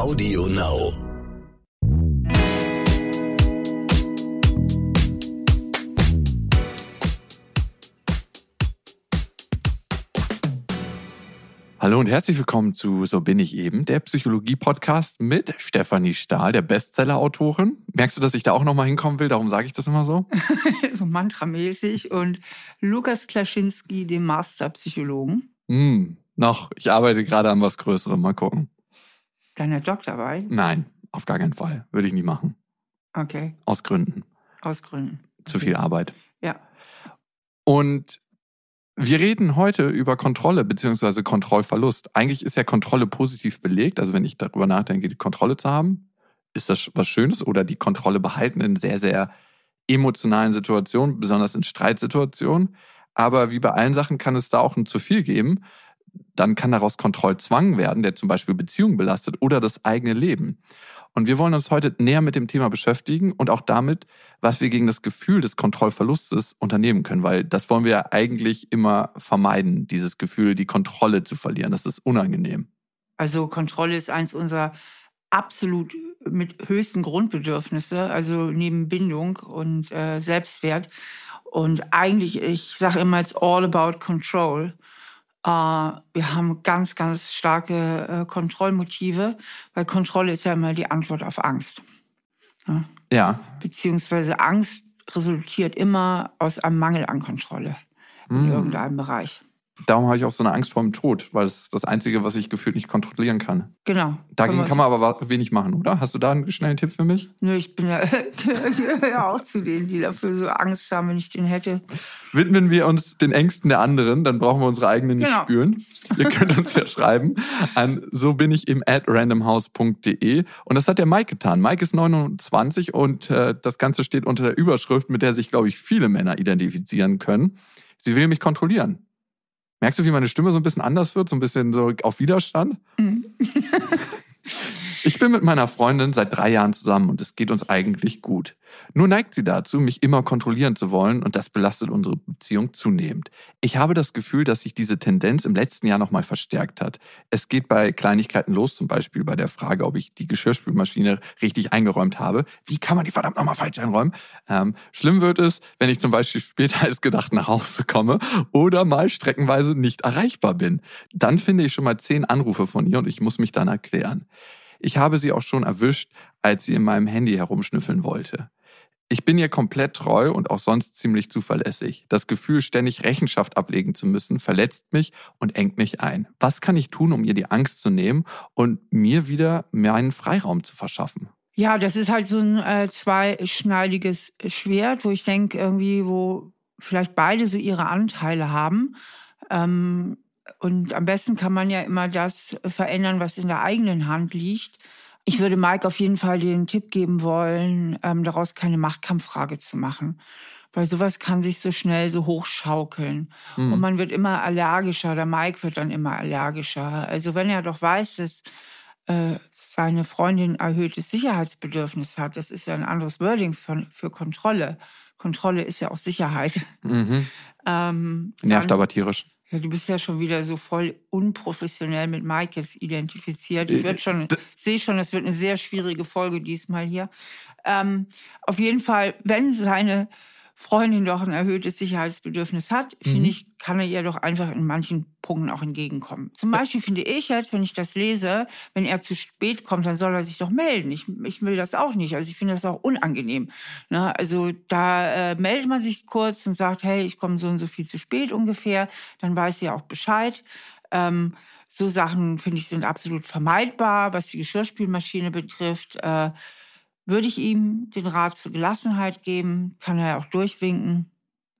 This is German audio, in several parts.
Audio Now. Hallo und herzlich willkommen zu So bin ich eben, der Psychologie-Podcast mit Stefanie Stahl, der Bestseller-Autorin. Merkst du, dass ich da auch nochmal hinkommen will? Darum sage ich das immer so. so mantramäßig. Und Lukas Klaschinski, dem Masterpsychologen. Hm, noch. Ich arbeite gerade an was Größerem. Mal gucken. Deine Doktorarbeit? Nein, auf gar keinen Fall. Würde ich nicht machen. Okay. Aus Gründen. Aus Gründen. Zu viel Arbeit. Ja. Und wir reden heute über Kontrolle bzw. Kontrollverlust. Eigentlich ist ja Kontrolle positiv belegt. Also wenn ich darüber nachdenke, die Kontrolle zu haben, ist das was Schönes oder die Kontrolle behalten in sehr, sehr emotionalen Situationen, besonders in Streitsituationen. Aber wie bei allen Sachen kann es da auch ein zu viel geben. Dann kann daraus Kontrollzwang werden, der zum Beispiel Beziehungen belastet oder das eigene Leben. Und wir wollen uns heute näher mit dem Thema beschäftigen und auch damit, was wir gegen das Gefühl des Kontrollverlustes unternehmen können, weil das wollen wir ja eigentlich immer vermeiden, dieses Gefühl, die Kontrolle zu verlieren. Das ist unangenehm. Also Kontrolle ist eins unserer absolut mit höchsten Grundbedürfnisse, also neben Bindung und äh, Selbstwert. Und eigentlich, ich sage immer, it's all about control. Uh, wir haben ganz, ganz starke äh, Kontrollmotive, weil Kontrolle ist ja immer die Antwort auf Angst. Ja. ja. Beziehungsweise Angst resultiert immer aus einem Mangel an Kontrolle in mm. irgendeinem Bereich. Darum habe ich auch so eine Angst vor dem Tod, weil das ist das Einzige, was ich gefühlt nicht kontrollieren kann. Genau. Dagegen kann man aber wenig machen, oder? Hast du da einen schnellen Tipp für mich? Nö, ich bin ja, ja auch zu denen, die dafür so Angst haben, wenn ich den hätte. Widmen wir uns den Ängsten der anderen, dann brauchen wir unsere eigenen nicht genau. spüren. Ihr könnt uns ja schreiben an so bin ich im at randomhouse.de. Und das hat der Mike getan. Mike ist 29 und äh, das Ganze steht unter der Überschrift, mit der sich, glaube ich, viele Männer identifizieren können. Sie will mich kontrollieren. Merkst du, wie meine Stimme so ein bisschen anders wird, so ein bisschen so auf Widerstand? Mhm. Ich bin mit meiner Freundin seit drei Jahren zusammen und es geht uns eigentlich gut. Nur neigt sie dazu, mich immer kontrollieren zu wollen und das belastet unsere Beziehung zunehmend. Ich habe das Gefühl, dass sich diese Tendenz im letzten Jahr nochmal verstärkt hat. Es geht bei Kleinigkeiten los, zum Beispiel bei der Frage, ob ich die Geschirrspülmaschine richtig eingeräumt habe. Wie kann man die verdammt nochmal falsch einräumen? Ähm, schlimm wird es, wenn ich zum Beispiel später als gedacht nach Hause komme oder mal streckenweise nicht erreichbar bin. Dann finde ich schon mal zehn Anrufe von ihr und ich muss mich dann erklären. Ich habe sie auch schon erwischt, als sie in meinem Handy herumschnüffeln wollte. Ich bin ihr komplett treu und auch sonst ziemlich zuverlässig. Das Gefühl, ständig Rechenschaft ablegen zu müssen, verletzt mich und engt mich ein. Was kann ich tun, um ihr die Angst zu nehmen und mir wieder meinen Freiraum zu verschaffen? Ja, das ist halt so ein äh, zweischneidiges Schwert, wo ich denke, irgendwie, wo vielleicht beide so ihre Anteile haben. Ähm, und am besten kann man ja immer das verändern, was in der eigenen Hand liegt. Ich würde Mike auf jeden Fall den Tipp geben wollen, ähm, daraus keine Machtkampffrage zu machen. Weil sowas kann sich so schnell so hochschaukeln. Mhm. Und man wird immer allergischer, der Mike wird dann immer allergischer. Also wenn er doch weiß, dass äh, seine Freundin erhöhtes Sicherheitsbedürfnis hat, das ist ja ein anderes Wording für, für Kontrolle. Kontrolle ist ja auch Sicherheit. Mhm. Ähm, Nervt dann, aber tierisch. Ja, du bist ja schon wieder so voll unprofessionell mit Mike jetzt identifiziert. Ich wird schon, sehe schon, das wird eine sehr schwierige Folge diesmal hier. Ähm, auf jeden Fall, wenn seine Freundin doch ein erhöhtes Sicherheitsbedürfnis hat, mhm. finde ich, kann er ihr doch einfach in manchen Punkten auch entgegenkommen. Zum Beispiel finde ich jetzt, wenn ich das lese, wenn er zu spät kommt, dann soll er sich doch melden. Ich, ich will das auch nicht. Also ich finde das auch unangenehm. Ne? Also da äh, meldet man sich kurz und sagt, hey, ich komme so und so viel zu spät ungefähr. Dann weiß sie auch Bescheid. Ähm, so Sachen, finde ich, sind absolut vermeidbar, was die Geschirrspülmaschine betrifft. Äh, würde ich ihm den Rat zur Gelassenheit geben, kann er auch durchwinken.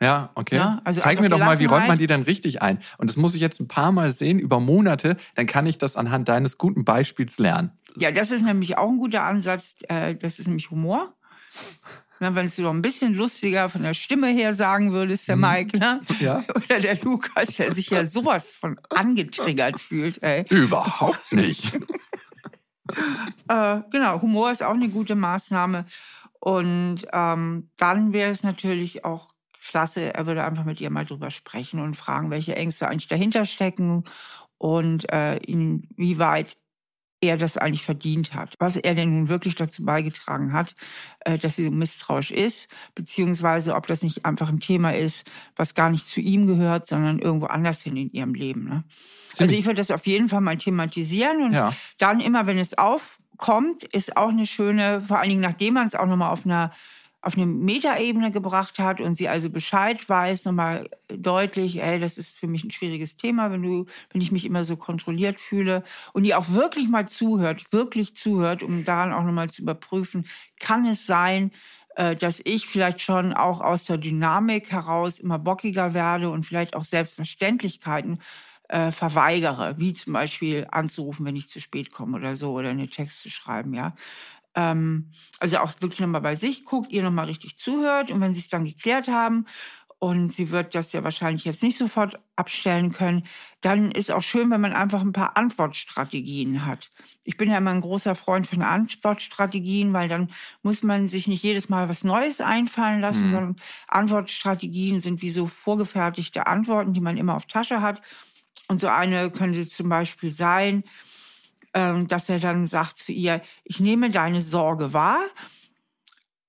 Ja, okay. Ja, also Zeig mir doch mal, wie räumt man die denn richtig ein? Und das muss ich jetzt ein paar Mal sehen über Monate, dann kann ich das anhand deines guten Beispiels lernen. Ja, das ist nämlich auch ein guter Ansatz. Äh, das ist nämlich Humor. Wenn du noch ein bisschen lustiger von der Stimme her sagen würdest, der mhm. Mike, ne? Ja. Oder der Lukas, der sich ja sowas von angetriggert fühlt, ey. Überhaupt nicht. äh, genau, Humor ist auch eine gute Maßnahme. Und ähm, dann wäre es natürlich auch klasse, er würde einfach mit ihr mal drüber sprechen und fragen, welche Ängste eigentlich dahinter stecken und äh, inwieweit er das eigentlich verdient hat. Was er denn nun wirklich dazu beigetragen hat, äh, dass sie so misstrauisch ist, beziehungsweise ob das nicht einfach ein Thema ist, was gar nicht zu ihm gehört, sondern irgendwo anders hin in ihrem Leben. Ne? Also ich würde das auf jeden Fall mal thematisieren und ja. dann immer, wenn es aufkommt, ist auch eine schöne, vor allen Dingen nachdem man es auch nochmal auf einer auf eine Metaebene gebracht hat und sie also Bescheid weiß, nochmal deutlich, ey, das ist für mich ein schwieriges Thema, wenn du, wenn ich mich immer so kontrolliert fühle und die auch wirklich mal zuhört, wirklich zuhört, um daran auch nochmal zu überprüfen, kann es sein, äh, dass ich vielleicht schon auch aus der Dynamik heraus immer bockiger werde und vielleicht auch Selbstverständlichkeiten äh, verweigere, wie zum Beispiel anzurufen, wenn ich zu spät komme oder so, oder eine Text zu schreiben, ja. Ähm, also auch wirklich nochmal bei sich guckt, ihr nochmal richtig zuhört und wenn sie es dann geklärt haben und sie wird das ja wahrscheinlich jetzt nicht sofort abstellen können, dann ist auch schön, wenn man einfach ein paar Antwortstrategien hat. Ich bin ja immer ein großer Freund von Antwortstrategien, weil dann muss man sich nicht jedes Mal was Neues einfallen lassen, mhm. sondern Antwortstrategien sind wie so vorgefertigte Antworten, die man immer auf Tasche hat. Und so eine könnte zum Beispiel sein, dass er dann sagt zu ihr, ich nehme deine Sorge wahr,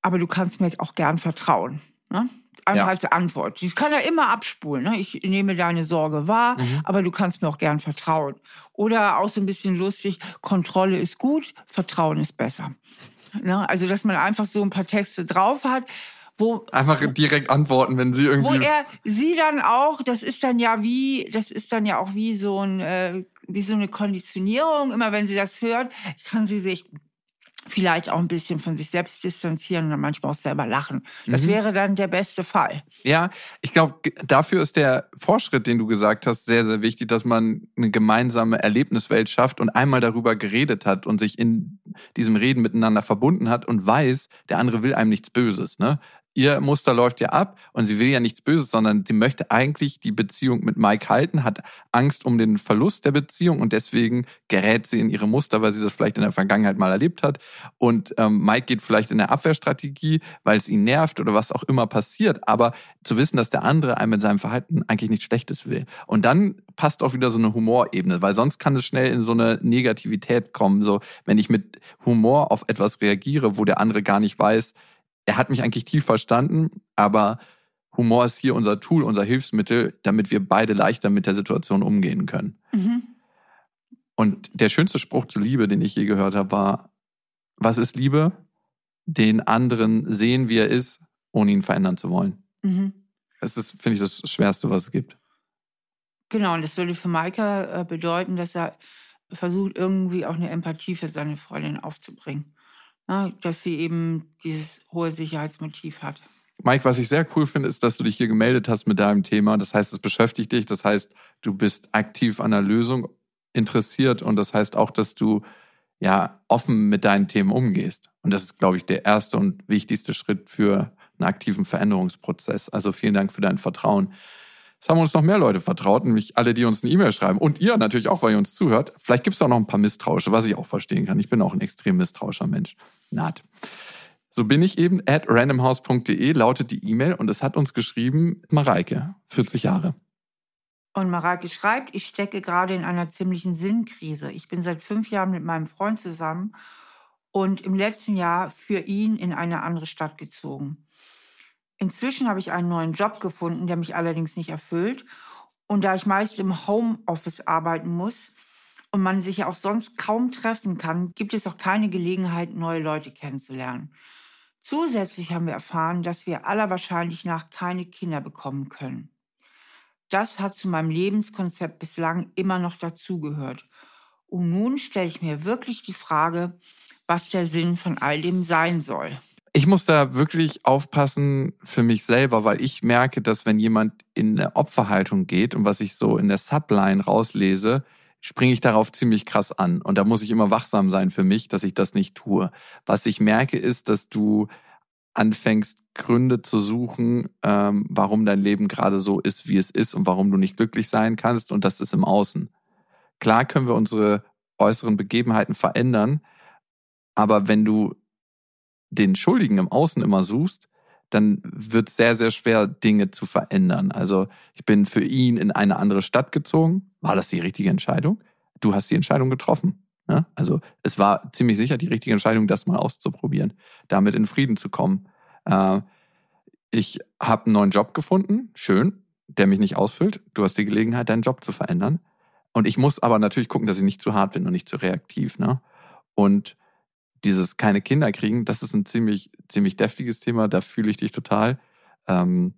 aber du kannst mir auch gern vertrauen. Ne? Einfach ja. als Antwort. Ich kann ja immer abspulen. Ne? Ich nehme deine Sorge wahr, mhm. aber du kannst mir auch gern vertrauen. Oder auch so ein bisschen lustig, Kontrolle ist gut, Vertrauen ist besser. Ne? Also, dass man einfach so ein paar Texte drauf hat. Wo, einfach direkt antworten, wenn sie irgendwie. Wo er sie dann auch, das ist dann ja wie, das ist dann ja auch wie so ein äh, wie so eine Konditionierung. Immer wenn sie das hört, kann sie sich vielleicht auch ein bisschen von sich selbst distanzieren und dann manchmal auch selber lachen. Das mhm. wäre dann der beste Fall. Ja, ich glaube, dafür ist der Vorschritt, den du gesagt hast, sehr, sehr wichtig, dass man eine gemeinsame Erlebniswelt schafft und einmal darüber geredet hat und sich in diesem Reden miteinander verbunden hat und weiß, der andere will einem nichts Böses. Ne? Ihr Muster läuft ja ab und sie will ja nichts Böses, sondern sie möchte eigentlich die Beziehung mit Mike halten, hat Angst um den Verlust der Beziehung und deswegen gerät sie in ihre Muster, weil sie das vielleicht in der Vergangenheit mal erlebt hat. Und ähm, Mike geht vielleicht in der Abwehrstrategie, weil es ihn nervt oder was auch immer passiert. Aber zu wissen, dass der andere einem mit seinem Verhalten eigentlich nichts Schlechtes will. Und dann passt auch wieder so eine Humorebene, weil sonst kann es schnell in so eine Negativität kommen. So, wenn ich mit Humor auf etwas reagiere, wo der andere gar nicht weiß, er hat mich eigentlich tief verstanden, aber Humor ist hier unser Tool, unser Hilfsmittel, damit wir beide leichter mit der Situation umgehen können. Mhm. Und der schönste Spruch zur Liebe, den ich je gehört habe, war, was ist Liebe? Den anderen sehen, wie er ist, ohne ihn verändern zu wollen. Mhm. Das ist, finde ich, das Schwerste, was es gibt. Genau, und das würde für Maika äh, bedeuten, dass er versucht, irgendwie auch eine Empathie für seine Freundin aufzubringen ne, dass sie eben dieses hohe Sicherheitsmotiv hat. Mike, was ich sehr cool finde, ist, dass du dich hier gemeldet hast mit deinem Thema. Das heißt, es beschäftigt dich. Das heißt, du bist aktiv an der Lösung interessiert und das heißt auch, dass du ja offen mit deinen Themen umgehst. Und das ist, glaube ich, der erste und wichtigste Schritt für einen aktiven Veränderungsprozess. Also vielen Dank für dein Vertrauen. Es haben uns noch mehr Leute vertraut, nämlich alle, die uns eine E-Mail schreiben. Und ihr natürlich auch, weil ihr uns zuhört. Vielleicht gibt es auch noch ein paar Misstrauische, was ich auch verstehen kann. Ich bin auch ein extrem misstrauischer Mensch. Naht. So bin ich eben. At randomhouse.de lautet die E-Mail und es hat uns geschrieben Mareike, 40 Jahre. Und Mareike schreibt, ich stecke gerade in einer ziemlichen Sinnkrise. Ich bin seit fünf Jahren mit meinem Freund zusammen und im letzten Jahr für ihn in eine andere Stadt gezogen. Inzwischen habe ich einen neuen Job gefunden, der mich allerdings nicht erfüllt. Und da ich meist im Homeoffice arbeiten muss und man sich ja auch sonst kaum treffen kann, gibt es auch keine Gelegenheit, neue Leute kennenzulernen. Zusätzlich haben wir erfahren, dass wir aller Wahrscheinlich nach keine Kinder bekommen können. Das hat zu meinem Lebenskonzept bislang immer noch dazugehört. Und nun stelle ich mir wirklich die Frage, was der Sinn von all dem sein soll ich muss da wirklich aufpassen für mich selber, weil ich merke, dass wenn jemand in eine Opferhaltung geht und was ich so in der Subline rauslese, springe ich darauf ziemlich krass an. Und da muss ich immer wachsam sein für mich, dass ich das nicht tue. Was ich merke, ist, dass du anfängst, Gründe zu suchen, ähm, warum dein Leben gerade so ist, wie es ist und warum du nicht glücklich sein kannst. Und das ist im Außen. Klar können wir unsere äußeren Begebenheiten verändern, aber wenn du den Schuldigen im Außen immer suchst, dann wird es sehr, sehr schwer, Dinge zu verändern. Also ich bin für ihn in eine andere Stadt gezogen. War das die richtige Entscheidung? Du hast die Entscheidung getroffen. Ja? Also es war ziemlich sicher die richtige Entscheidung, das mal auszuprobieren, damit in Frieden zu kommen. Äh, ich habe einen neuen Job gefunden, schön, der mich nicht ausfüllt. Du hast die Gelegenheit, deinen Job zu verändern. Und ich muss aber natürlich gucken, dass ich nicht zu hart bin und nicht zu reaktiv. Ne? Und dieses keine Kinder kriegen, das ist ein ziemlich, ziemlich deftiges Thema, da fühle ich dich total. Ähm,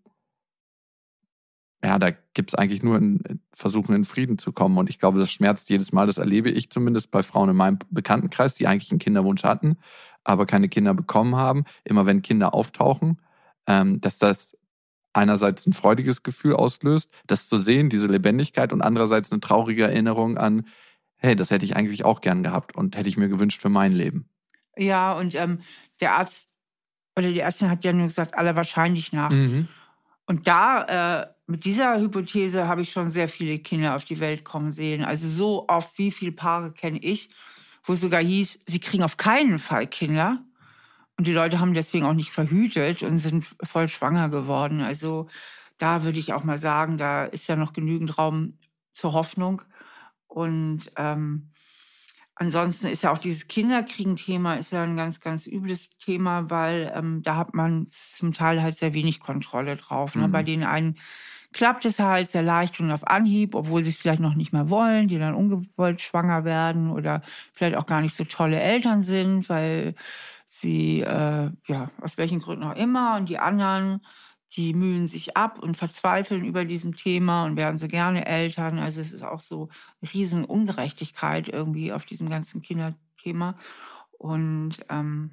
ja, da gibt es eigentlich nur ein Versuchen, in Frieden zu kommen. Und ich glaube, das schmerzt jedes Mal. Das erlebe ich zumindest bei Frauen in meinem Bekanntenkreis, die eigentlich einen Kinderwunsch hatten, aber keine Kinder bekommen haben. Immer wenn Kinder auftauchen, ähm, dass das einerseits ein freudiges Gefühl auslöst, das zu sehen, diese Lebendigkeit, und andererseits eine traurige Erinnerung an, hey, das hätte ich eigentlich auch gern gehabt und hätte ich mir gewünscht für mein Leben. Ja, und ähm, der Arzt oder die Ärztin hat ja nur gesagt, aller wahrscheinlich nach. Mhm. Und da, äh, mit dieser Hypothese habe ich schon sehr viele Kinder auf die Welt kommen sehen. Also so oft, wie viele Paare kenne ich, wo es sogar hieß, sie kriegen auf keinen Fall Kinder. Und die Leute haben deswegen auch nicht verhütet und sind voll schwanger geworden. Also da würde ich auch mal sagen, da ist ja noch genügend Raum zur Hoffnung. Und ähm, Ansonsten ist ja auch dieses Kinderkriegen-Thema ist ja ein ganz, ganz übles Thema, weil ähm, da hat man zum Teil halt sehr wenig Kontrolle drauf. Ne? Bei mhm. den einen klappt es halt sehr leicht und auf Anhieb, obwohl sie es vielleicht noch nicht mehr wollen, die dann ungewollt schwanger werden oder vielleicht auch gar nicht so tolle Eltern sind, weil sie, äh, ja, aus welchen Gründen auch immer, und die anderen die mühen sich ab und verzweifeln über diesem Thema und werden so gerne Eltern. Also es ist auch so eine riesen Ungerechtigkeit irgendwie auf diesem ganzen Kinderthema. Und ähm,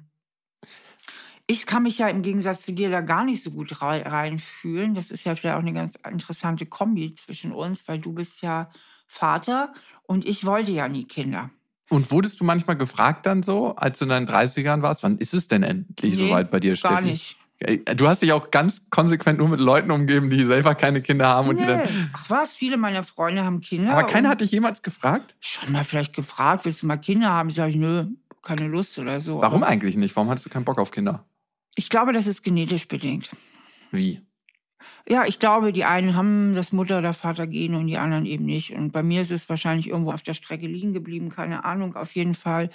ich kann mich ja im Gegensatz zu dir da gar nicht so gut reinfühlen. Das ist ja vielleicht auch eine ganz interessante Kombi zwischen uns, weil du bist ja Vater und ich wollte ja nie Kinder. Und wurdest du manchmal gefragt dann so, als du in deinen 30ern warst, wann ist es denn endlich nee, soweit bei dir, Steffi? Gar nicht. Du hast dich auch ganz konsequent nur mit Leuten umgeben, die selber keine Kinder haben. Und nee. die dann Ach was, viele meiner Freunde haben Kinder. Aber keiner hat dich jemals gefragt? Schon mal vielleicht gefragt, willst du mal Kinder haben? Sag ich, nö, keine Lust oder so. Warum Aber eigentlich nicht? Warum hattest du keinen Bock auf Kinder? Ich glaube, das ist genetisch bedingt. Wie? Ja, ich glaube, die einen haben das Mutter- oder Vatergen und die anderen eben nicht. Und bei mir ist es wahrscheinlich irgendwo auf der Strecke liegen geblieben, keine Ahnung. Auf jeden Fall.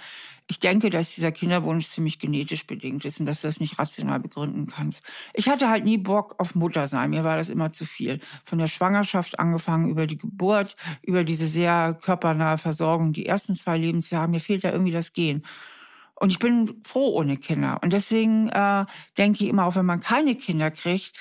Ich denke, dass dieser Kinderwunsch ziemlich genetisch bedingt ist und dass du das nicht rational begründen kannst. Ich hatte halt nie Bock auf Mutter sein. Mir war das immer zu viel. Von der Schwangerschaft angefangen, über die Geburt, über diese sehr körpernahe Versorgung, die ersten zwei Lebensjahre. Mir fehlt da irgendwie das Gehen. Und ich bin froh ohne Kinder. Und deswegen äh, denke ich immer, auch wenn man keine Kinder kriegt,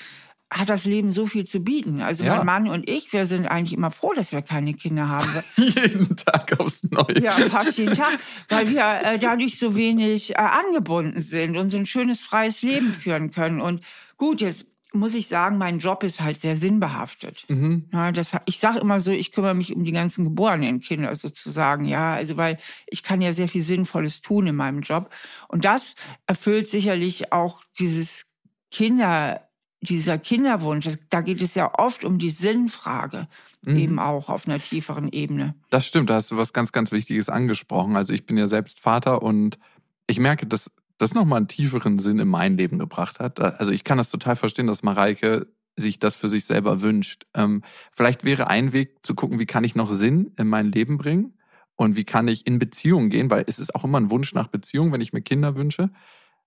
hat das Leben so viel zu bieten. Also ja. mein Mann und ich, wir sind eigentlich immer froh, dass wir keine Kinder haben. jeden Tag aufs Neue. Ja, fast jeden Tag, weil wir äh, dadurch so wenig äh, angebunden sind und so ein schönes freies Leben führen können. Und gut, jetzt muss ich sagen, mein Job ist halt sehr sinnbehaftet. Mhm. Ja, das, ich sage immer so, ich kümmere mich um die ganzen geborenen Kinder sozusagen. Ja, also weil ich kann ja sehr viel Sinnvolles tun in meinem Job. Und das erfüllt sicherlich auch dieses Kinder dieser Kinderwunsch, da geht es ja oft um die Sinnfrage, mhm. eben auch auf einer tieferen Ebene. Das stimmt, da hast du was ganz, ganz Wichtiges angesprochen. Also ich bin ja selbst Vater und ich merke, dass das nochmal einen tieferen Sinn in mein Leben gebracht hat. Also ich kann das total verstehen, dass Mareike sich das für sich selber wünscht. Ähm, vielleicht wäre ein Weg zu gucken, wie kann ich noch Sinn in mein Leben bringen und wie kann ich in Beziehungen gehen, weil es ist auch immer ein Wunsch nach Beziehung, wenn ich mir Kinder wünsche.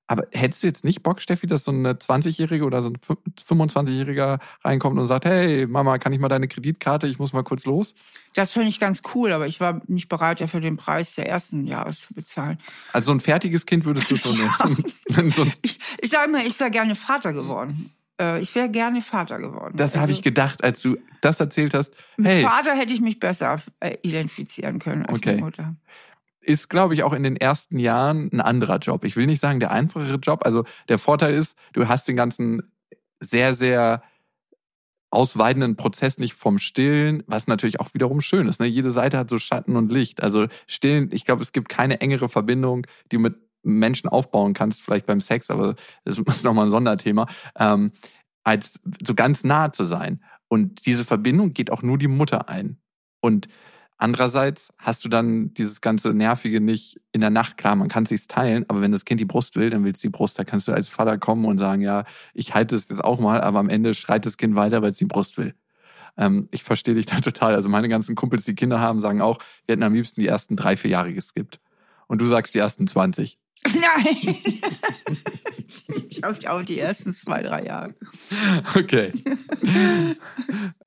Aber hättest du jetzt nicht Bock, Steffi, dass so eine 20-Jährige oder so ein 25-Jähriger reinkommt und sagt, hey, Mama, kann ich mal deine Kreditkarte, ich muss mal kurz los? Das finde ich ganz cool, aber ich war nicht bereit, dafür den Preis der ersten Jahres zu bezahlen. Also so ein fertiges Kind würdest du schon ja. ich, ich sage immer, ich wäre gerne Vater geworden. Äh, ich wäre gerne Vater geworden. Das also, habe ich gedacht, als du das erzählt hast. Hey. Mit Vater hätte ich mich besser äh, identifizieren können als okay. Mutter ist, glaube ich, auch in den ersten Jahren ein anderer Job. Ich will nicht sagen der einfachere Job. Also der Vorteil ist, du hast den ganzen sehr, sehr ausweidenden Prozess nicht vom Stillen, was natürlich auch wiederum schön ist. Ne? Jede Seite hat so Schatten und Licht. Also Stillen, ich glaube, es gibt keine engere Verbindung, die du mit Menschen aufbauen kannst, vielleicht beim Sex, aber das ist nochmal ein Sonderthema, ähm, als so ganz nah zu sein. Und diese Verbindung geht auch nur die Mutter ein. Und Andererseits hast du dann dieses ganze Nervige nicht in der Nacht. Klar, man kann es sich teilen, aber wenn das Kind die Brust will, dann will es die Brust. Da kannst du als Vater kommen und sagen, ja, ich halte es jetzt auch mal, aber am Ende schreit das Kind weiter, weil es die Brust will. Ähm, ich verstehe dich da total. Also meine ganzen Kumpels, die Kinder haben, sagen auch, wir hätten am liebsten die ersten drei, vier Jahre geskippt. Und du sagst die ersten 20. Nein. ich glaube, auch die ersten zwei, drei Jahre. Okay.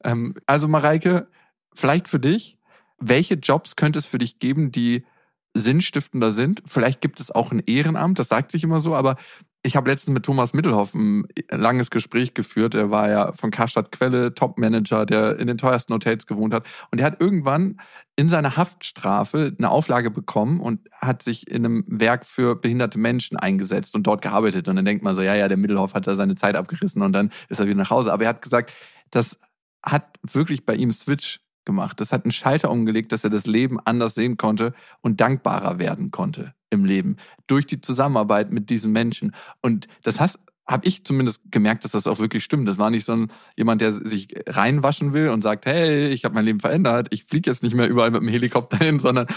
ähm, also Mareike, vielleicht für dich, welche Jobs könnte es für dich geben, die sinnstiftender sind? Vielleicht gibt es auch ein Ehrenamt, das sagt sich immer so, aber ich habe letztens mit Thomas Mittelhoff ein langes Gespräch geführt. Er war ja von Karstadt Quelle Top-Manager, der in den teuersten Hotels gewohnt hat. Und er hat irgendwann in seiner Haftstrafe eine Auflage bekommen und hat sich in einem Werk für behinderte Menschen eingesetzt und dort gearbeitet. Und dann denkt man so, ja, ja, der Mittelhoff hat da seine Zeit abgerissen und dann ist er wieder nach Hause. Aber er hat gesagt, das hat wirklich bei ihm Switch gemacht. Das hat einen Schalter umgelegt, dass er das Leben anders sehen konnte und dankbarer werden konnte im Leben durch die Zusammenarbeit mit diesen Menschen. Und das hast habe ich zumindest gemerkt, dass das auch wirklich stimmt. Das war nicht so ein, jemand, der sich reinwaschen will und sagt, hey, ich habe mein Leben verändert, ich fliege jetzt nicht mehr überall mit dem Helikopter hin, sondern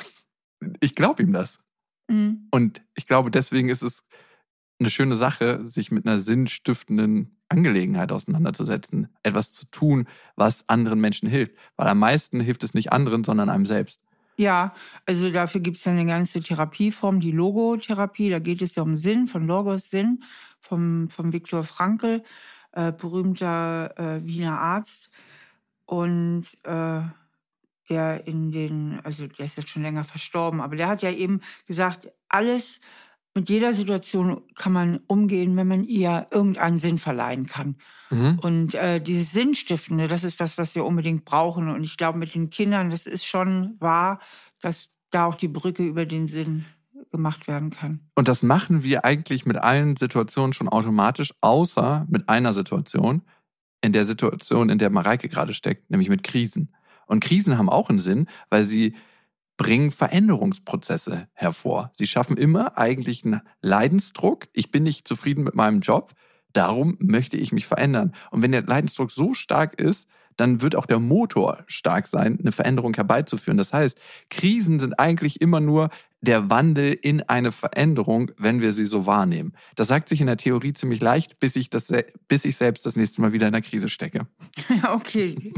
ich glaube ihm das. Mhm. Und ich glaube, deswegen ist es eine schöne Sache, sich mit einer sinnstiftenden Angelegenheit auseinanderzusetzen, etwas zu tun, was anderen Menschen hilft. Weil am meisten hilft es nicht anderen, sondern einem selbst. Ja, also dafür gibt es eine ganze Therapieform, die Logotherapie. Da geht es ja um Sinn, von Logos Sinn, vom, vom Viktor Frankl, äh, berühmter äh, Wiener Arzt. Und äh, der in den, also der ist jetzt schon länger verstorben, aber der hat ja eben gesagt, alles, mit jeder Situation kann man umgehen, wenn man ihr irgendeinen Sinn verleihen kann. Mhm. Und äh, dieses Sinnstiftende, das ist das, was wir unbedingt brauchen. Und ich glaube, mit den Kindern, das ist schon wahr, dass da auch die Brücke über den Sinn gemacht werden kann. Und das machen wir eigentlich mit allen Situationen schon automatisch, außer mit einer Situation, in der Situation, in der Mareike gerade steckt, nämlich mit Krisen. Und Krisen haben auch einen Sinn, weil sie bringen Veränderungsprozesse hervor. Sie schaffen immer eigentlich einen Leidensdruck. Ich bin nicht zufrieden mit meinem Job. Darum möchte ich mich verändern. Und wenn der Leidensdruck so stark ist, dann wird auch der Motor stark sein, eine Veränderung herbeizuführen. Das heißt, Krisen sind eigentlich immer nur der Wandel in eine Veränderung, wenn wir sie so wahrnehmen. Das sagt sich in der Theorie ziemlich leicht, bis ich, das, bis ich selbst das nächste Mal wieder in der Krise stecke. okay,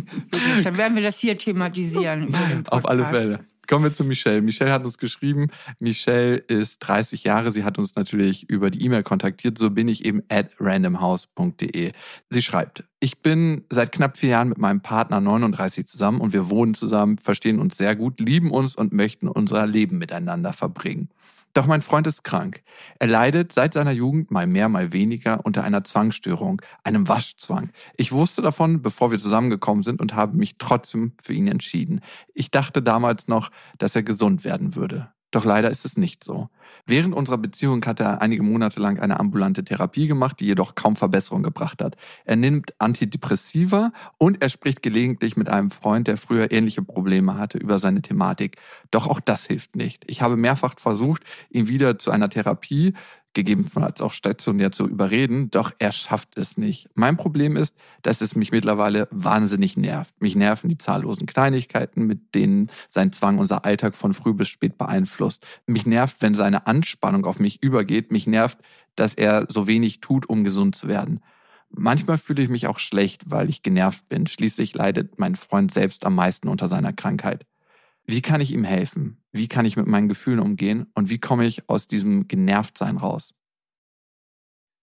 dann werden wir das hier thematisieren. Auf alle Fälle. Kommen wir zu Michelle. Michelle hat uns geschrieben. Michelle ist 30 Jahre. Sie hat uns natürlich über die E-Mail kontaktiert. So bin ich eben at randomhouse.de. Sie schreibt, ich bin seit knapp vier Jahren mit meinem Partner 39 zusammen und wir wohnen zusammen, verstehen uns sehr gut, lieben uns und möchten unser Leben miteinander verbringen. Doch mein Freund ist krank. Er leidet seit seiner Jugend mal mehr, mal weniger unter einer Zwangsstörung, einem Waschzwang. Ich wusste davon, bevor wir zusammengekommen sind und habe mich trotzdem für ihn entschieden. Ich dachte damals noch, dass er gesund werden würde. Doch leider ist es nicht so. Während unserer Beziehung hat er einige Monate lang eine ambulante Therapie gemacht, die jedoch kaum Verbesserung gebracht hat. Er nimmt Antidepressiva und er spricht gelegentlich mit einem Freund, der früher ähnliche Probleme hatte, über seine Thematik. Doch auch das hilft nicht. Ich habe mehrfach versucht, ihn wieder zu einer Therapie gegebenenfalls auch stationär zu überreden, doch er schafft es nicht. Mein Problem ist, dass es mich mittlerweile wahnsinnig nervt. Mich nerven die zahllosen Kleinigkeiten, mit denen sein Zwang unser Alltag von früh bis spät beeinflusst. Mich nervt, wenn seine Anspannung auf mich übergeht. Mich nervt, dass er so wenig tut, um gesund zu werden. Manchmal fühle ich mich auch schlecht, weil ich genervt bin. Schließlich leidet mein Freund selbst am meisten unter seiner Krankheit. Wie kann ich ihm helfen? Wie kann ich mit meinen Gefühlen umgehen? Und wie komme ich aus diesem Genervtsein raus?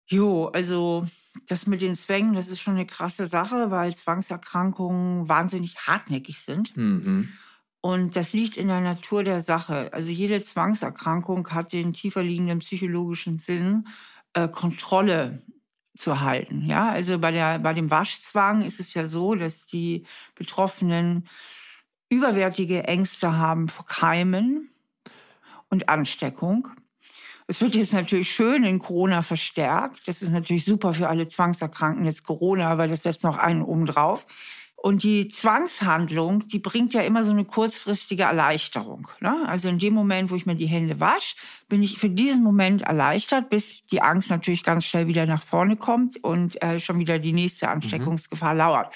Jo, also das mit den Zwängen, das ist schon eine krasse Sache, weil Zwangserkrankungen wahnsinnig hartnäckig sind. Mhm. Und das liegt in der Natur der Sache. Also jede Zwangserkrankung hat den tiefer liegenden psychologischen Sinn, äh, Kontrolle zu halten. Ja, also bei, der, bei dem Waschzwang ist es ja so, dass die Betroffenen überwärtige Ängste haben vor Keimen und Ansteckung. Es wird jetzt natürlich schön in Corona verstärkt. Das ist natürlich super für alle Zwangserkrankten jetzt Corona, weil das setzt noch einen oben drauf. Und die Zwangshandlung, die bringt ja immer so eine kurzfristige Erleichterung. Ne? Also in dem Moment, wo ich mir die Hände wasche, bin ich für diesen Moment erleichtert, bis die Angst natürlich ganz schnell wieder nach vorne kommt und äh, schon wieder die nächste Ansteckungsgefahr mhm. lauert.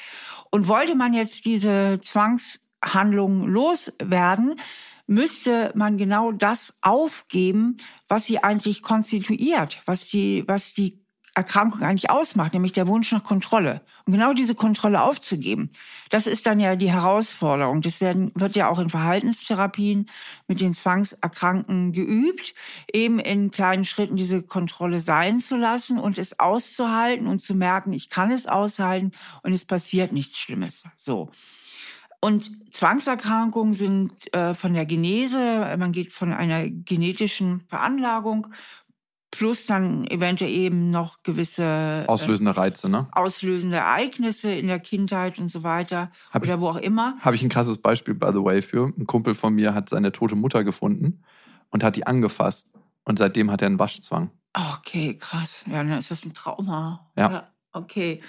Und wollte man jetzt diese Zwangs Handlungen loswerden, müsste man genau das aufgeben, was sie eigentlich konstituiert, was die, was die Erkrankung eigentlich ausmacht, nämlich der Wunsch nach Kontrolle. Und genau diese Kontrolle aufzugeben, das ist dann ja die Herausforderung. Das werden, wird ja auch in Verhaltenstherapien mit den Zwangserkrankten geübt, eben in kleinen Schritten diese Kontrolle sein zu lassen und es auszuhalten und zu merken, ich kann es aushalten und es passiert nichts Schlimmes. So. Und Zwangserkrankungen sind äh, von der Genese, man geht von einer genetischen Veranlagung plus dann eventuell eben noch gewisse äh, auslösende Reize, ne? Auslösende Ereignisse in der Kindheit und so weiter hab oder ich, wo auch immer. Habe ich ein krasses Beispiel by the way für ein Kumpel von mir hat seine tote Mutter gefunden und hat die angefasst und seitdem hat er einen Waschzwang. Okay, krass. Ja, dann ist das ein Trauma. Ja. ja okay.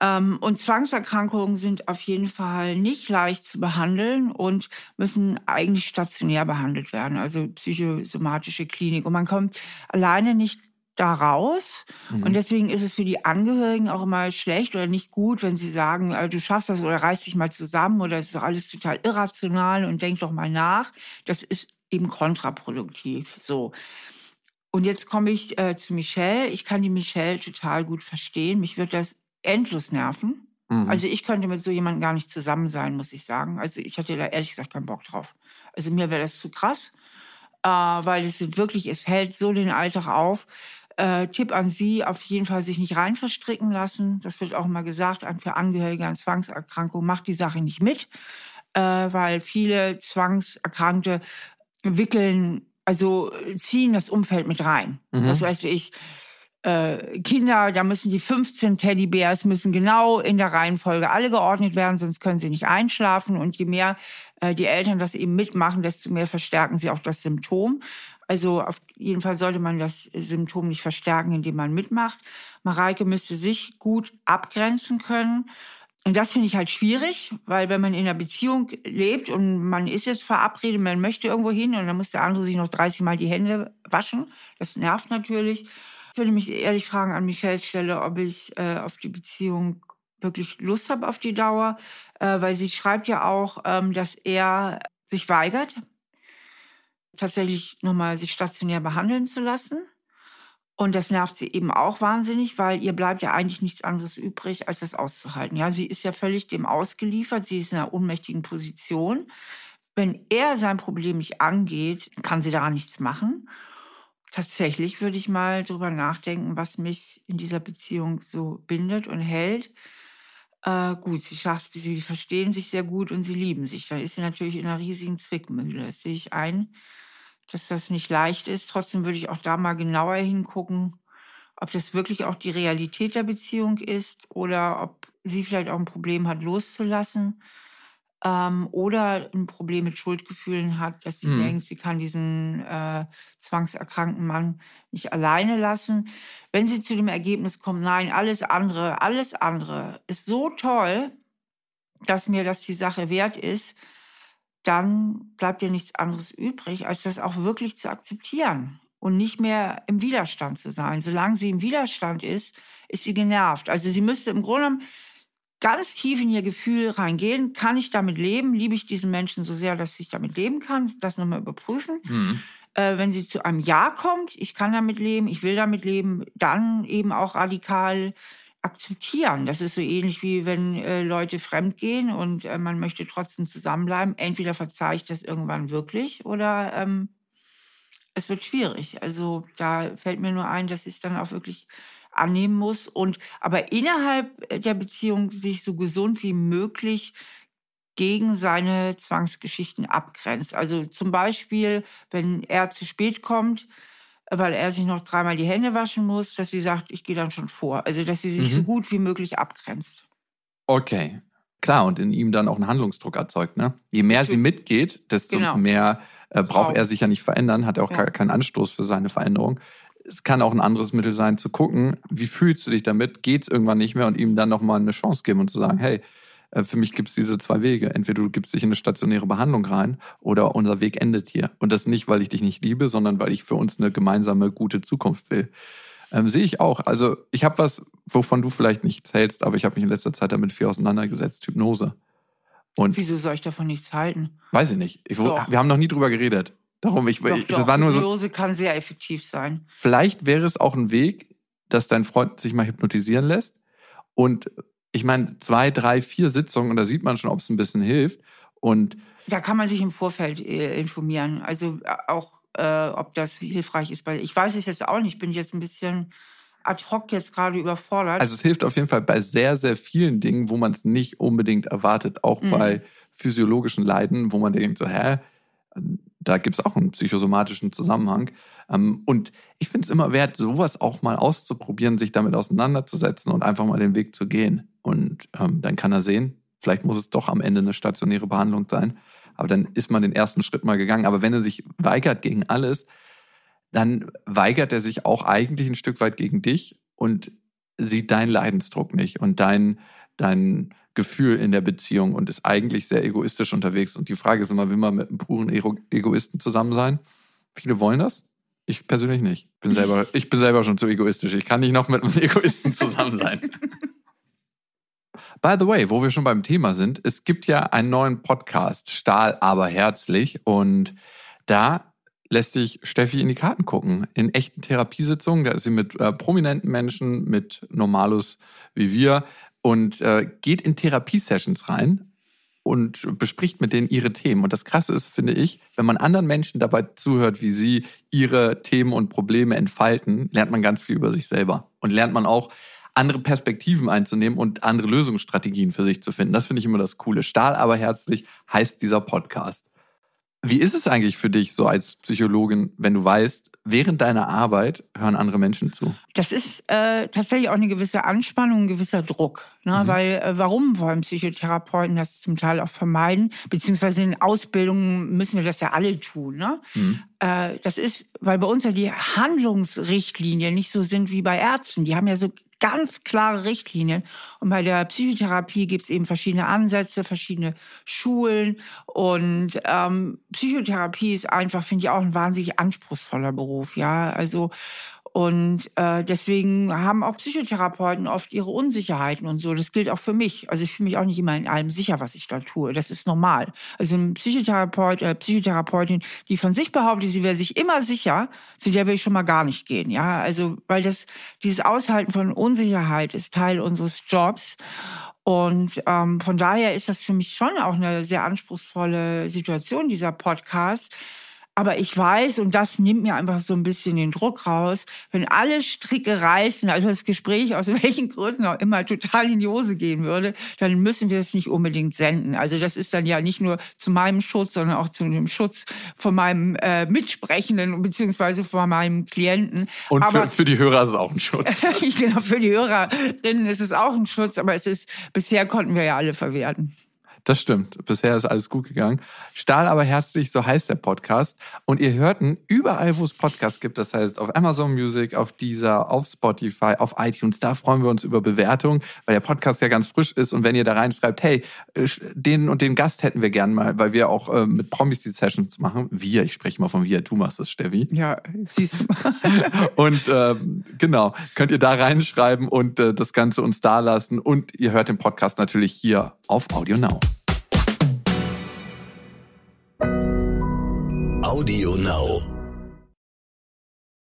Ähm, und Zwangserkrankungen sind auf jeden Fall nicht leicht zu behandeln und müssen eigentlich stationär behandelt werden, also psychosomatische Klinik. Und man kommt alleine nicht da raus. Mhm. Und deswegen ist es für die Angehörigen auch immer schlecht oder nicht gut, wenn sie sagen, äh, du schaffst das oder reißt dich mal zusammen oder es ist doch alles total irrational und denk doch mal nach. Das ist eben kontraproduktiv. So. Und jetzt komme ich äh, zu Michelle. Ich kann die Michelle total gut verstehen. Mich wird das endlos nerven. Mhm. Also ich könnte mit so jemandem gar nicht zusammen sein, muss ich sagen. Also ich hatte da ehrlich gesagt keinen Bock drauf. Also mir wäre das zu krass, äh, weil es wirklich, es hält so den Alltag auf. Äh, Tipp an Sie, auf jeden Fall sich nicht rein verstricken lassen. Das wird auch immer gesagt, für Angehörige an Zwangserkrankungen, macht die Sache nicht mit, äh, weil viele Zwangserkrankte wickeln, also ziehen das Umfeld mit rein. Mhm. Das heißt, ich, äh, Kinder, da müssen die 15 Teddybärs müssen genau in der Reihenfolge alle geordnet werden, sonst können sie nicht einschlafen. Und je mehr äh, die Eltern das eben mitmachen, desto mehr verstärken sie auch das Symptom. Also auf jeden Fall sollte man das Symptom nicht verstärken, indem man mitmacht. Mareike müsste sich gut abgrenzen können. Und das finde ich halt schwierig, weil wenn man in einer Beziehung lebt und man ist jetzt verabredet, man möchte irgendwo hin und dann muss der andere sich noch 30 Mal die Hände waschen. Das nervt natürlich würde mich ehrlich fragen an Michelles Stelle, ob ich äh, auf die Beziehung wirklich Lust habe auf die Dauer, äh, weil sie schreibt ja auch, ähm, dass er sich weigert, tatsächlich nochmal sich stationär behandeln zu lassen. Und das nervt sie eben auch wahnsinnig, weil ihr bleibt ja eigentlich nichts anderes übrig, als das auszuhalten. Ja, sie ist ja völlig dem ausgeliefert, sie ist in einer ohnmächtigen Position. Wenn er sein Problem nicht angeht, kann sie daran nichts machen. Tatsächlich würde ich mal drüber nachdenken, was mich in dieser Beziehung so bindet und hält. Äh, gut, sie schafft, sie verstehen sich sehr gut und sie lieben sich. Dann ist sie natürlich in einer riesigen Zwickmühle. Das sehe ich ein, dass das nicht leicht ist. Trotzdem würde ich auch da mal genauer hingucken, ob das wirklich auch die Realität der Beziehung ist oder ob sie vielleicht auch ein Problem hat, loszulassen ähm, oder ein Problem mit Schuldgefühlen hat, dass sie mhm. denkt, sie kann diesen äh, zwangserkrankten Mann nicht alleine lassen. Wenn sie zu dem Ergebnis kommt, nein, alles andere, alles andere ist so toll, dass mir das die Sache wert ist, dann bleibt ihr nichts anderes übrig, als das auch wirklich zu akzeptieren und nicht mehr im Widerstand zu sein. Solange sie im Widerstand ist, ist sie genervt. Also sie müsste im Grunde genommen ganz tief in ihr Gefühl reingehen. Kann ich damit leben? Liebe ich diesen Menschen so sehr, dass ich damit leben kann? Das nochmal überprüfen. Mhm. Äh, wenn sie zu einem Ja kommt, ich kann damit leben, ich will damit leben, dann eben auch radikal akzeptieren. Das ist so ähnlich wie wenn äh, Leute fremd gehen und äh, man möchte trotzdem zusammenbleiben. Entweder verzeihe ich das irgendwann wirklich oder ähm, es wird schwierig. Also da fällt mir nur ein, dass ich es dann auch wirklich annehmen muss und aber innerhalb der Beziehung sich so gesund wie möglich gegen seine Zwangsgeschichten abgrenzt. Also zum Beispiel, wenn er zu spät kommt, weil er sich noch dreimal die Hände waschen muss, dass sie sagt, ich gehe dann schon vor. Also dass sie sich mhm. so gut wie möglich abgrenzt. Okay. Klar, und in ihm dann auch einen Handlungsdruck erzeugt. Ne? Je mehr sie mitgeht, desto genau. mehr äh, braucht er sich ja nicht verändern, hat er auch ja. keinen Anstoß für seine Veränderung es kann auch ein anderes Mittel sein, zu gucken, wie fühlst du dich damit, geht es irgendwann nicht mehr und ihm dann nochmal eine Chance geben und zu sagen, hey, äh, für mich gibt es diese zwei Wege. Entweder du gibst dich in eine stationäre Behandlung rein oder unser Weg endet hier. Und das nicht, weil ich dich nicht liebe, sondern weil ich für uns eine gemeinsame, gute Zukunft will. Ähm, sehe ich auch. Also ich habe was, wovon du vielleicht nichts hältst, aber ich habe mich in letzter Zeit damit viel auseinandergesetzt, Hypnose. Und Wieso soll ich davon nichts halten? Weiß ich nicht. Ich, wir haben noch nie drüber geredet. Darum, ich, doch, ich das war nur so. kann sehr effektiv sein. Vielleicht wäre es auch ein Weg, dass dein Freund sich mal hypnotisieren lässt. Und ich meine, zwei, drei, vier Sitzungen und da sieht man schon, ob es ein bisschen hilft. Und da kann man sich im Vorfeld äh, informieren. Also äh, auch, äh, ob das hilfreich ist. Weil ich weiß es jetzt auch nicht. Ich bin jetzt ein bisschen ad hoc jetzt gerade überfordert. Also es hilft auf jeden Fall bei sehr, sehr vielen Dingen, wo man es nicht unbedingt erwartet. Auch mhm. bei physiologischen Leiden, wo man denkt so, hä, da gibt es auch einen psychosomatischen Zusammenhang. Ähm, und ich finde es immer wert, sowas auch mal auszuprobieren, sich damit auseinanderzusetzen und einfach mal den Weg zu gehen. Und ähm, dann kann er sehen, vielleicht muss es doch am Ende eine stationäre Behandlung sein. Aber dann ist man den ersten Schritt mal gegangen. Aber wenn er sich weigert gegen alles, dann weigert er sich auch eigentlich ein Stück weit gegen dich und sieht deinen Leidensdruck nicht und dein, dein Gefühl in der Beziehung und ist eigentlich sehr egoistisch unterwegs. Und die Frage ist immer, will man mit einem puren Egoisten zusammen sein? Viele wollen das. Ich persönlich nicht. Bin selber, ich bin selber schon zu egoistisch. Ich kann nicht noch mit einem Egoisten zusammen sein. By the way, wo wir schon beim Thema sind, es gibt ja einen neuen Podcast, Stahl aber herzlich. Und da lässt sich Steffi in die Karten gucken. In echten Therapiesitzungen, da ist sie mit äh, prominenten Menschen, mit Normalus wie wir und äh, geht in Therapiesessions rein und bespricht mit denen ihre Themen. Und das Krasse ist, finde ich, wenn man anderen Menschen dabei zuhört, wie sie ihre Themen und Probleme entfalten, lernt man ganz viel über sich selber und lernt man auch andere Perspektiven einzunehmen und andere Lösungsstrategien für sich zu finden. Das finde ich immer das Coole. Stahl aber herzlich heißt dieser Podcast. Wie ist es eigentlich für dich so als Psychologin, wenn du weißt, während deiner Arbeit hören andere Menschen zu? Das ist äh, tatsächlich auch eine gewisse Anspannung, ein gewisser Druck. Ne? Mhm. Weil äh, warum wollen Psychotherapeuten das zum Teil auch vermeiden? Beziehungsweise in Ausbildungen müssen wir das ja alle tun. Ne? Mhm. Äh, das ist, weil bei uns ja die Handlungsrichtlinien nicht so sind wie bei Ärzten. Die haben ja so ganz klare Richtlinien. Und bei der Psychotherapie gibt es eben verschiedene Ansätze, verschiedene Schulen. Und ähm, Psychotherapie ist einfach, finde ich, auch ein wahnsinnig anspruchsvoller Beruf. Ja, also und äh, deswegen haben auch Psychotherapeuten oft ihre Unsicherheiten und so. Das gilt auch für mich. Also ich fühle mich auch nicht immer in allem sicher, was ich da tue. Das ist normal. Also ein Psychotherapeut oder Psychotherapeutin, die von sich behauptet, sie wäre sich immer sicher, zu der will ich schon mal gar nicht gehen. Ja, also weil das dieses Aushalten von Unsicherheit ist Teil unseres Jobs. Und ähm, von daher ist das für mich schon auch eine sehr anspruchsvolle Situation, dieser Podcast aber ich weiß, und das nimmt mir einfach so ein bisschen den Druck raus, wenn alle Stricke reißen, also das Gespräch aus welchen Gründen auch immer total in die Hose gehen würde, dann müssen wir es nicht unbedingt senden. Also das ist dann ja nicht nur zu meinem Schutz, sondern auch zu dem Schutz von meinem äh, Mitsprechenden beziehungsweise von meinem Klienten. Und aber, für, für die Hörer ist es auch ein Schutz. genau, für die Hörerinnen ist es auch ein Schutz, aber es ist, bisher konnten wir ja alle verwerten. Das stimmt. Bisher ist alles gut gegangen. Stahl aber herzlich, so heißt der Podcast. Und ihr hörten überall, wo es Podcasts gibt. Das heißt auf Amazon Music, auf Deezer, auf Spotify, auf iTunes. Da freuen wir uns über Bewertungen, weil der Podcast ja ganz frisch ist. Und wenn ihr da reinschreibt, hey, äh, den und den Gast hätten wir gern mal, weil wir auch äh, mit Promis die Sessions machen. Wir, ich spreche mal von wir, du machst das, Steffi. Ja, siehst du. und ähm, genau, könnt ihr da reinschreiben und äh, das Ganze uns da lassen. Und ihr hört den Podcast natürlich hier auf Audio Now. Audio Now.